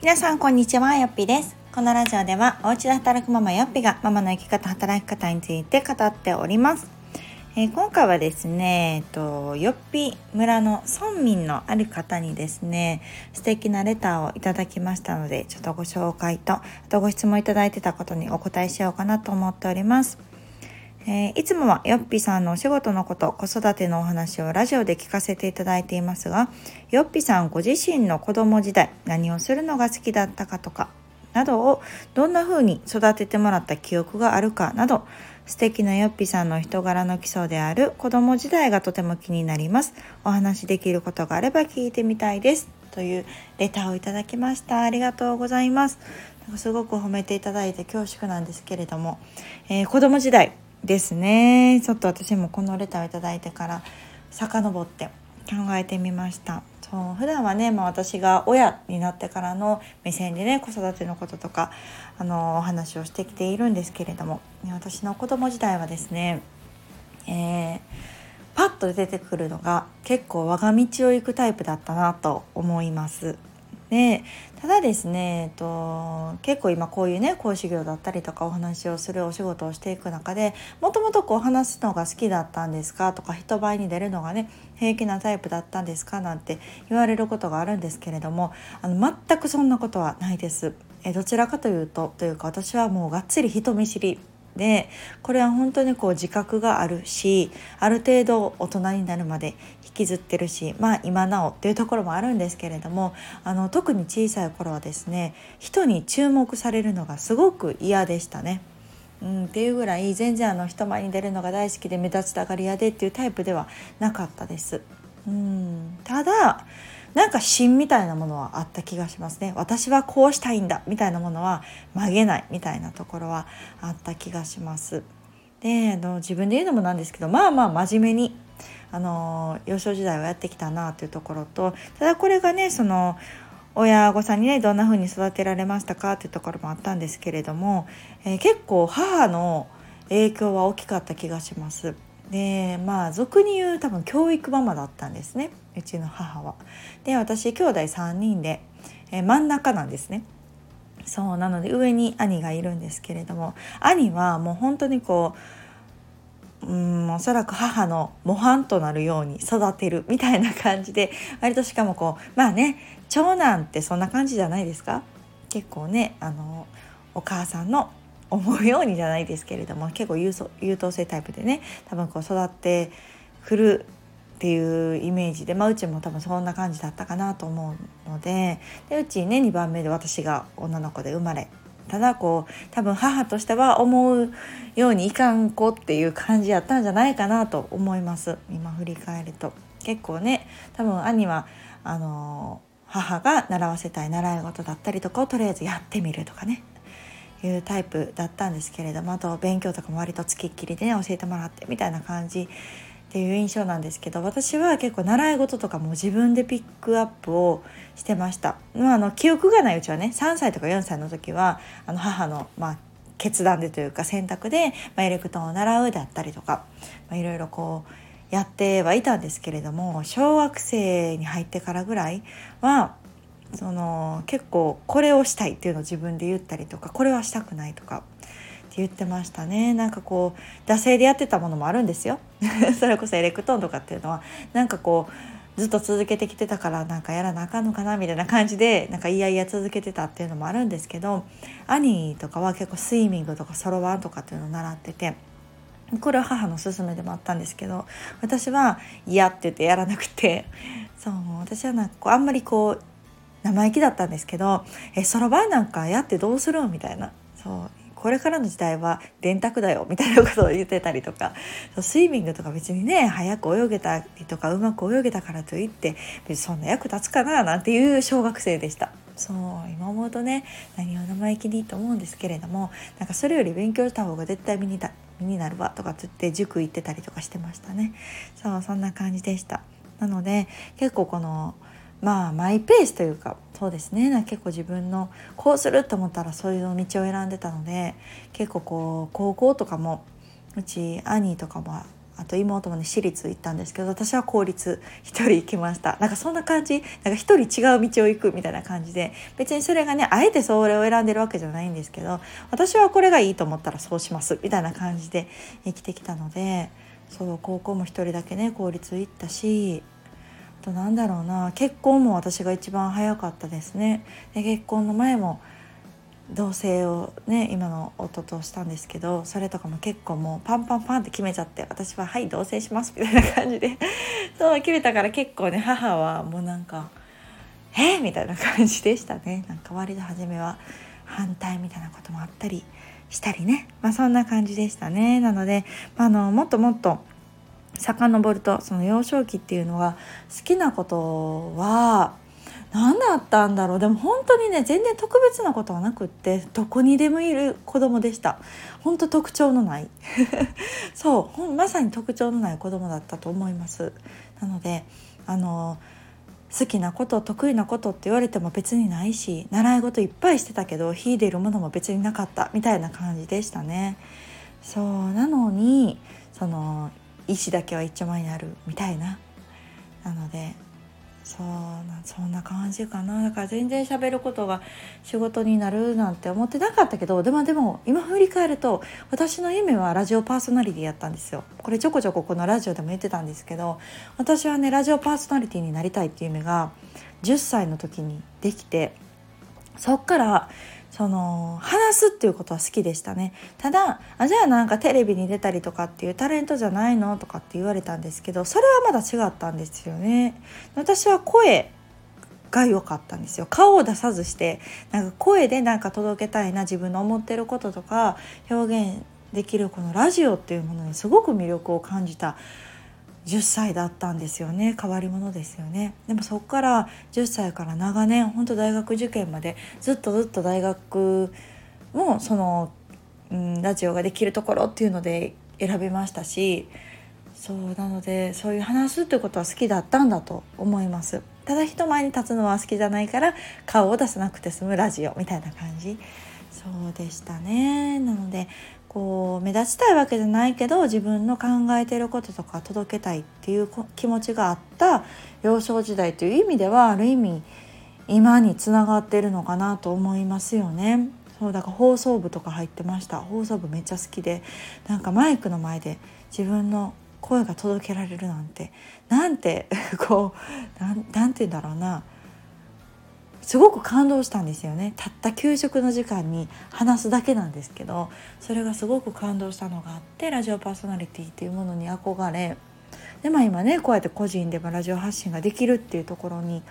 皆さんこんにちはよっぴです。このラジオではお家で働くママよっぴがママの生き方働き方について語っております、えー、今回はですね、えっと、よっぴ村の村民のある方にですね素敵なレターをいただきましたのでちょっとご紹介とあとご質問いただいてたことにお答えしようかなと思っております。えー、いつもはよっぴさんのお仕事のこと、子育てのお話をラジオで聞かせていただいていますが、よっぴさんご自身の子供時代、何をするのが好きだったかとか、などをどんな風に育ててもらった記憶があるかなど、素敵なよっぴさんの人柄の基礎である子供時代がとても気になります。お話できることがあれば聞いてみたいです。というレターをいただきました。ありがとうございます。すごく褒めていただいて恐縮なんですけれども、えー、子供時代ですねちょっと私もこのレターを頂いてから遡って考えてみましたそう普段はね、まあ、私が親になってからの目線でね子育てのこととかあのお話をしてきているんですけれども私の子供時代はですね、えー、パッと出てくるのが結構我が道を行くタイプだったなと思います。でただですね、えっと、結構今こういうね講師業だったりとかお話をするお仕事をしていく中でもともとこう話すのが好きだったんですかとか人前に出るのがね平気なタイプだったんですかなんて言われることがあるんですけれどもあの全くそんなことはないです。えどちらかというとというか私はもうがっつり人見知りでこれは本当にこう自覚があるしある程度大人になるまできずってるしまあ今なおっていうところもあるんですけれどもあの特に小さい頃はですね人に注目されるのがすごく嫌でしたね。うん、っていうぐらい全然あの人前に出るのが大好きで目立ちたがり屋でっていうタイプではなかったです。うん、ただなんか芯みたいなものはあった気がしますね私はこうしたいんだみたいなものは曲げないみたいなところはあった気がしますであの自分で言うのもなんですけどまあまあ真面目にあの幼少時代はやってきたなというところとただこれがねその親御さんにねどんな風に育てられましたかっていうところもあったんですけれども、えー、結構母の影響は大きかった気がします。でまあ俗に言う多分教育ママだったんですねうちの母は。で私兄弟3人で、え真ん中なんですね。そうなので上に兄がいるんですけれども兄はもう本当にこううんおそらく母の模範となるように育てるみたいな感じで 割としかもこうまあね長男ってそんな感じじゃないですか？結構ねあのお母さんの思うようにじゃないですけれども結構優優等生タイプでね多分こう育ってくるっていうイメージで、まあ、うちも多分そんな感じだったかなと思うのででうちね2番目で私が女の子で生まれただこう多分母としては思うようにいかん子っていう感じやったんじゃないかなと思います。今振り返ると。結構ね多分兄はあの母が習わせたい習い事だったりとかをとりあえずやってみるとかね。いうタイプだったんですけれどもあと勉強とかも割とつきっきりでね教えてもらってみたいな感じっていう印象なんですけど私は結構習い事とかも自分でピックアップをしてました。まあ、あの記憶がないうちはね3歳とか4歳の時はあの母の、まあ、決断でというか選択で、まあ、エレクトーンを習うであったりとか、まあ、いろいろこうやってはいたんですけれども小学生に入ってからぐらいはその結構これをしたいっていうのを自分で言ったりとかこれはしたくないとか言ってましたねなんかこう惰性でやってたものもあるんですよ それこそエレクトーンとかっていうのはなんかこうずっと続けてきてたからなんかやらなあかんのかなみたいな感じでなんかいやいや続けてたっていうのもあるんですけど兄とかは結構スイミングとかそろばんとかっていうのを習ってて。これは母の勧めでもあったんですけど私は嫌って言ってやらなくてそう私はなんかあんまりこう生意気だったんですけど「えそろばんなんかやってどうする?」みたいなそうこれからの時代は電卓だよみたいなことを言ってたりとかスイミングとか別にね早く泳げたりとかうまく泳げたからといって別にそんな役立つかななんていう小学生でした。そう今思うとね何を生意気にと思うんですけれどもなんかそれより勉強した方が絶対身に身になるわとかつって塾行ってたりとかしてましたねそうそんな感じでしたなので結構このまあマイペースというかそうですね。結構自分のこうすると思ったらそういう道を選んでたので結構こう高校とかもうち兄とかもあと妹もね私立行ったんですけど私は公立1人行きました。なんかそんな感じ。なんか1人違う道を行くみたいな感じで別にそれがねあえてそれを選んでるわけじゃないんですけど私はこれがいいと思ったらそうしますみたいな感じで生きてきたのでそう高校も1人だけね公立行ったしとなんだろうな結婚も私が一番早かったですね。で結婚の前も同棲をね今の夫としたんですけどそれとかも結構もうパンパンパンって決めちゃって私は「はい同棲します」みたいな感じで。そう決めたから結構ね母はもうなんか「えー、みたいな感じでしたね。なんか割と初めは反対みたいなこともあったりしたりね。まあそんな感じでしたね。なので、まあ、あのもっともっと遡るとその幼少期っていうのが好きなことは何だったんだろう。でも本当にね全然特別なことはなくってどこにでもいる子供でした。本当特徴のない。そうまさに特徴のない子供だったと思います。なのであの好きなこと得意なことって言われても別にないし習い事いっぱいしてたけど秀でるものも別になかったみたいな感じでしたね。そうなのにその石だけは一丁前になるみたいな。なのでそうなそんな感じかな。だから全然喋ることが仕事になるなんて思ってなかったけどでもでも今振り返ると私の夢はラジオパーソナリティやったんですよ。これちょこちょここのラジオでも言ってたんですけど私はねラジオパーソナリティになりたいっていう夢が10歳の時にできてそっからその話すっていうことは好きでしたね。ただあじゃあなんかテレビに出たりとかっていうタレントじゃないのとかって言われたんですけどそれはまだ違ったんですよね。私は声が良かったんですよ。顔を出さずしてなんか声でなんか届けたいな自分の思ってることとか表現できるこのラジオっていうものにすごく魅力を感じた10歳だったんですよね。変わり者ですよね。でもそこから10歳から長年本当大学受験までずっとずっと大学もその、うん、ラジオができるところっていうので選びましたしそうなのでそういう話すっていうことは好きだったんだと思います。ただ人前に立つのは好きじゃないから顔を出さなくて済むラジオみたいな感じ。そうでしたね。なのでこう目立ちたいわけじゃないけど自分の考えてることとか届けたいっていう気持ちがあった幼少時代という意味ではある意味今につながってるのかなと思いますよね。そうだから放送部とか入ってました放送部めっちゃ好きでなんかマイクの前で自分の声が届けられるなんてなんて こうなんなんて言うんだろうなすごく感動したんですよね。たった給食の時間に話すだけなんですけどそれがすごく感動したのがあってラジオパーソナリティっていうものに憧れでまあ今ねこうやって個人でもラジオ発信ができるっていうところに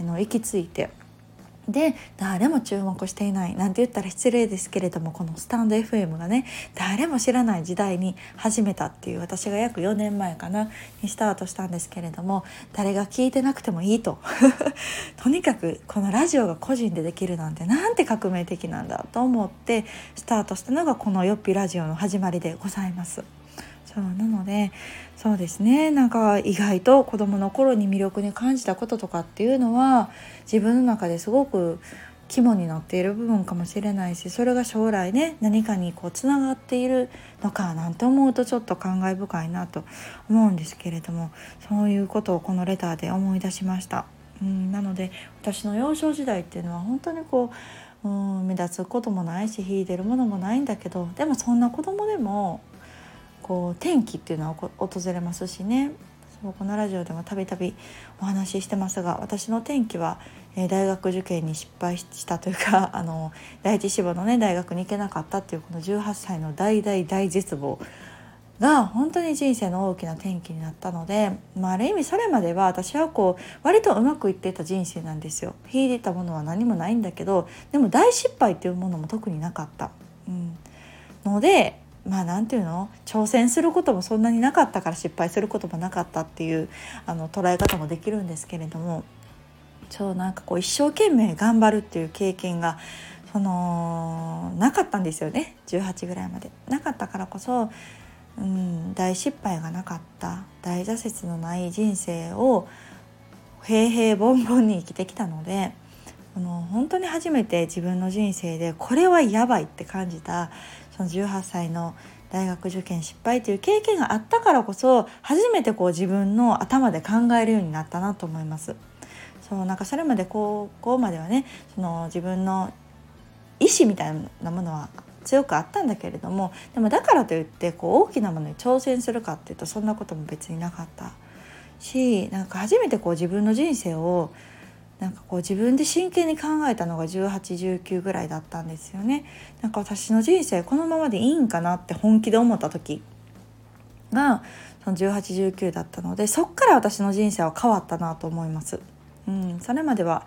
行き着いてで誰も注目していないなんて言ったら失礼ですけれどもこのスタンド FM がね誰も知らない時代に始めたっていう私が約4年前かなにスタートしたんですけれども誰が聞いてなくてもいいと とにかくこのラジオが個人でできるなんてなんて革命的なんだと思ってスタートしたのがこの「よっぴラジオ」の始まりでございます。そうなのでそうですねなんか意外と子どもの頃に魅力に感じたこととかっていうのは自分の中ですごく肝になっている部分かもしれないしそれが将来ね何かにこうつながっているのかなんて思うとちょっと感慨深いなと思うんですけれどもそういうことをこのレターで思い出しました。うんなので私の幼少時代っていうのは本当にこううん目立つこともないし秀でるものもないんだけどでもそんな子供でもこう天気っていうのは訪れますしねそうこのラジオでもたびたびお話ししてますが私の転機は、えー、大学受験に失敗したというか あの第一志望のね大学に行けなかったっていうこの18歳の大大大絶望が本当に人生の大きな転機になったので、まあ、ある意味それまでは私はこう割とうまくいってた人生なんですよ。秀でたものは何もないんだけどでも大失敗っていうものも特になかった。うん、のでまあ何て言うの挑戦することもそんなになかったから失敗することもなかったっていうあの捉え方もできるんですけれどもそうなんかこう一生懸命頑張るっていう経験がそのなかったんですよね18ぐらいまで。なかったからこそ、うん、大失敗がなかった大挫折のない人生を平平凡凡に生きてきたので。あの本当に初めて自分の人生でこれはやばいって感じたその18歳の大学受験失敗という経験があったからこそ初めてこう自分の頭で考えるようになったなと思います。そうなんかそれまで高校まではねその自分の意思みたいなものは強くあったんだけれどもでもだからといってこう大きなものに挑戦するかっていうとそんなことも別になかったしなんか初めてこう自分の人生をなんかこう自分で真剣に考えたのが1819ぐらいだったんですよね。なんか私の人生このままでいいんかなって本気で思った時がその1819だったのでそっから私の人生は変わったなと思います。うん、それまでは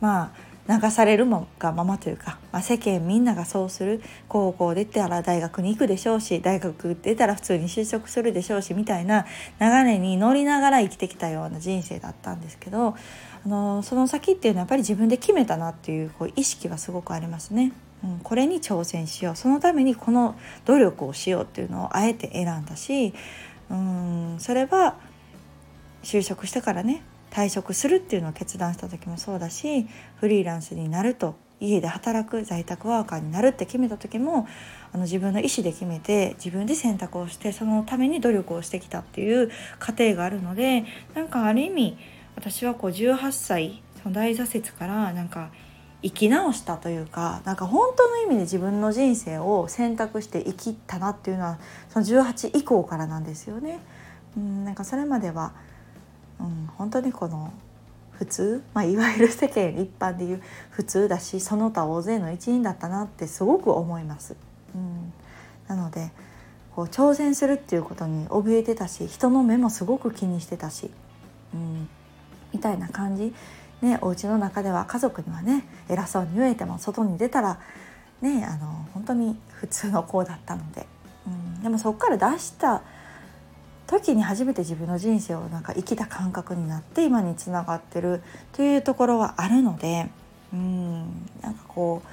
まあ流されるもがままというか、まあ、世間みんながそうする高校出たら大学に行くでしょうし大学出たら普通に就職するでしょうしみたいな流れに乗りながら生きてきたような人生だったんですけどあのその先っていうのはやっぱり自分で決めたなっていうこう意識はすごくありますね。うん、これに挑戦しようそのためにこの努力をしようっていうのをあえて選んだしうんそれは就職してからね退職するっていうのを決断した時もそうだしフリーランスになると家で働く在宅ワーカーになるって決めた時もあの自分の意思で決めて自分で選択をしてそのために努力をしてきたっていう過程があるのでなんかある意味私はこう18歳その大挫折からなんか生き直したというかなんか本当の意味で自分の人生を選択して生きたなっていうのはその18以降からなんですよね。うんなんかそれまではうん、本当にこの普通、まあ、いわゆる世間一般でいう普通だしその他大勢の一員だったなってすごく思います。うん、なのでこう挑戦するっていうことに怯えてたし人の目もすごく気にしてたし、うん、みたいな感じ、ね、お家の中では家族にはね偉そうに言えても外に出たら、ね、あの本当に普通の子だったので、うん、でもそこから出した時に初めて自分の人生をなんか生きた感覚になって今につながってるというところはあるのでうんなんかこう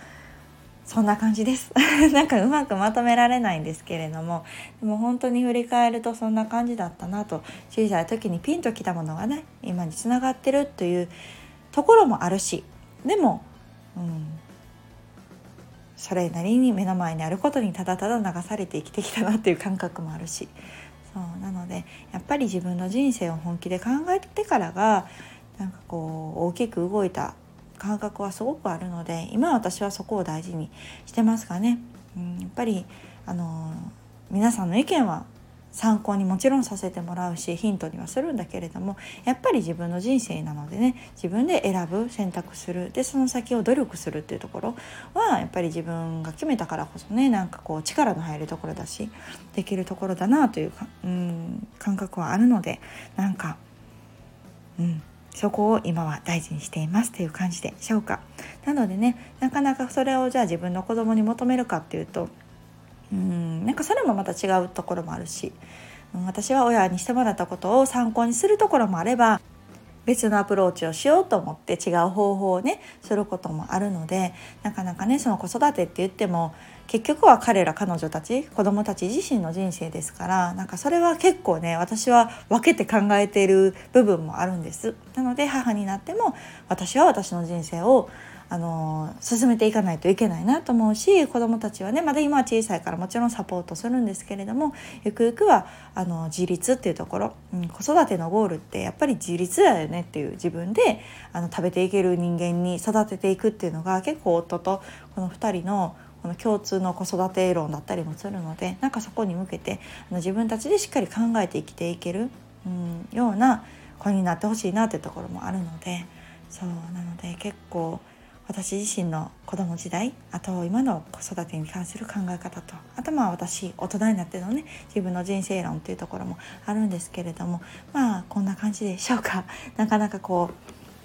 そんな感じです。なんかうまくまとめられないんですけれども。でも本当に振り返るとそんな感じだったなと小さい時にピンときたものがね今につながってるというところもあるし。でも、うん、それなりに目の前にあることにただただ流されて生きてきたなっていう感覚もあるし。そうなのでやっぱり自分の人生を本気で考えてからがなんかこう大きく動いた感覚はすごくあるので今私はそこを大事にしてますかね。うん、やっぱりあの皆さんの意見は参考にもちろんさせてもらうしヒントにはするんだけれどもやっぱり自分の人生なのでね自分で選ぶ選択するでその先を努力するっていうところはやっぱり自分が決めたからこそねなんかこう力の入るところだしできるところだなというかうん感覚はあるのでなんかうんそこを今は大事にしていますという感じでしょうか。なのでねなかなかそれをじゃあ自分の子供に求めるかっていうとうんなんかそれもまた違うところもあるし、私は親にしてもらったことを参考にするところもあれば別のアプローチをしようと思って違う方法をねすることもあるのでなかなかねその子育てって言っても結局は彼ら彼女たち子供たち自身の人生ですからなんかそれは結構ね私は分けて考えている部分もあるんです。なので母になっても私は私の人生をあの進めていかないといけないなと思うし子どもたちはねまだ今は小さいからもちろんサポートするんですけれどもゆくゆくはあの自立っていうところ、うん、子育てのゴールってやっぱり自立だよねっていう自分であの食べていける人間に育てていくっていうのが結構夫とこの2人のこの共通の子育て論だったりもするのでなんかそこに向けてあの自分たちでしっかり考えて生きていける、うん、ような子になってほしいなっていうところもあるのでそうなので結構私自身の子供時代あと今の子育てに関する考え方とあとまあ私大人になってのね自分の人生論っていうところもあるんですけれどもまあこんな感じでしょうか。なかなかこ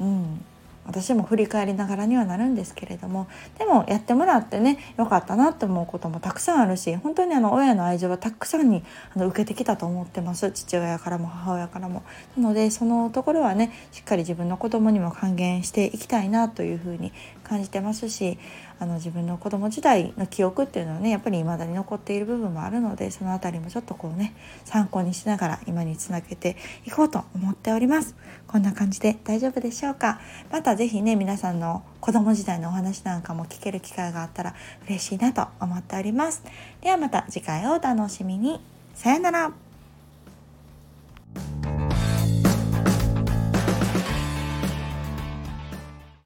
ううん私も振り返りながらにはなるんですけれどもでもやってもらってねよかったなって思うこともたくさんあるし本当にあの親の愛情はたくさんにあの受けてきたと思ってます父親からも母親からも。なのでそのところはねしっかり自分の子供にも還元していきたいなというふうに感じてますしあの自分の子供時代の記憶っていうのはねやっぱり未だに残っている部分もあるのでその辺りもちょっとこうね参考にしながら今につなげていこうと思っております。こんな感じで大丈夫でしょうか？また是非ね皆さんの子供時代のお話なんかも聞ける機会があったら嬉しいなと思っております。ではまた次回をお楽しみに。さよなら。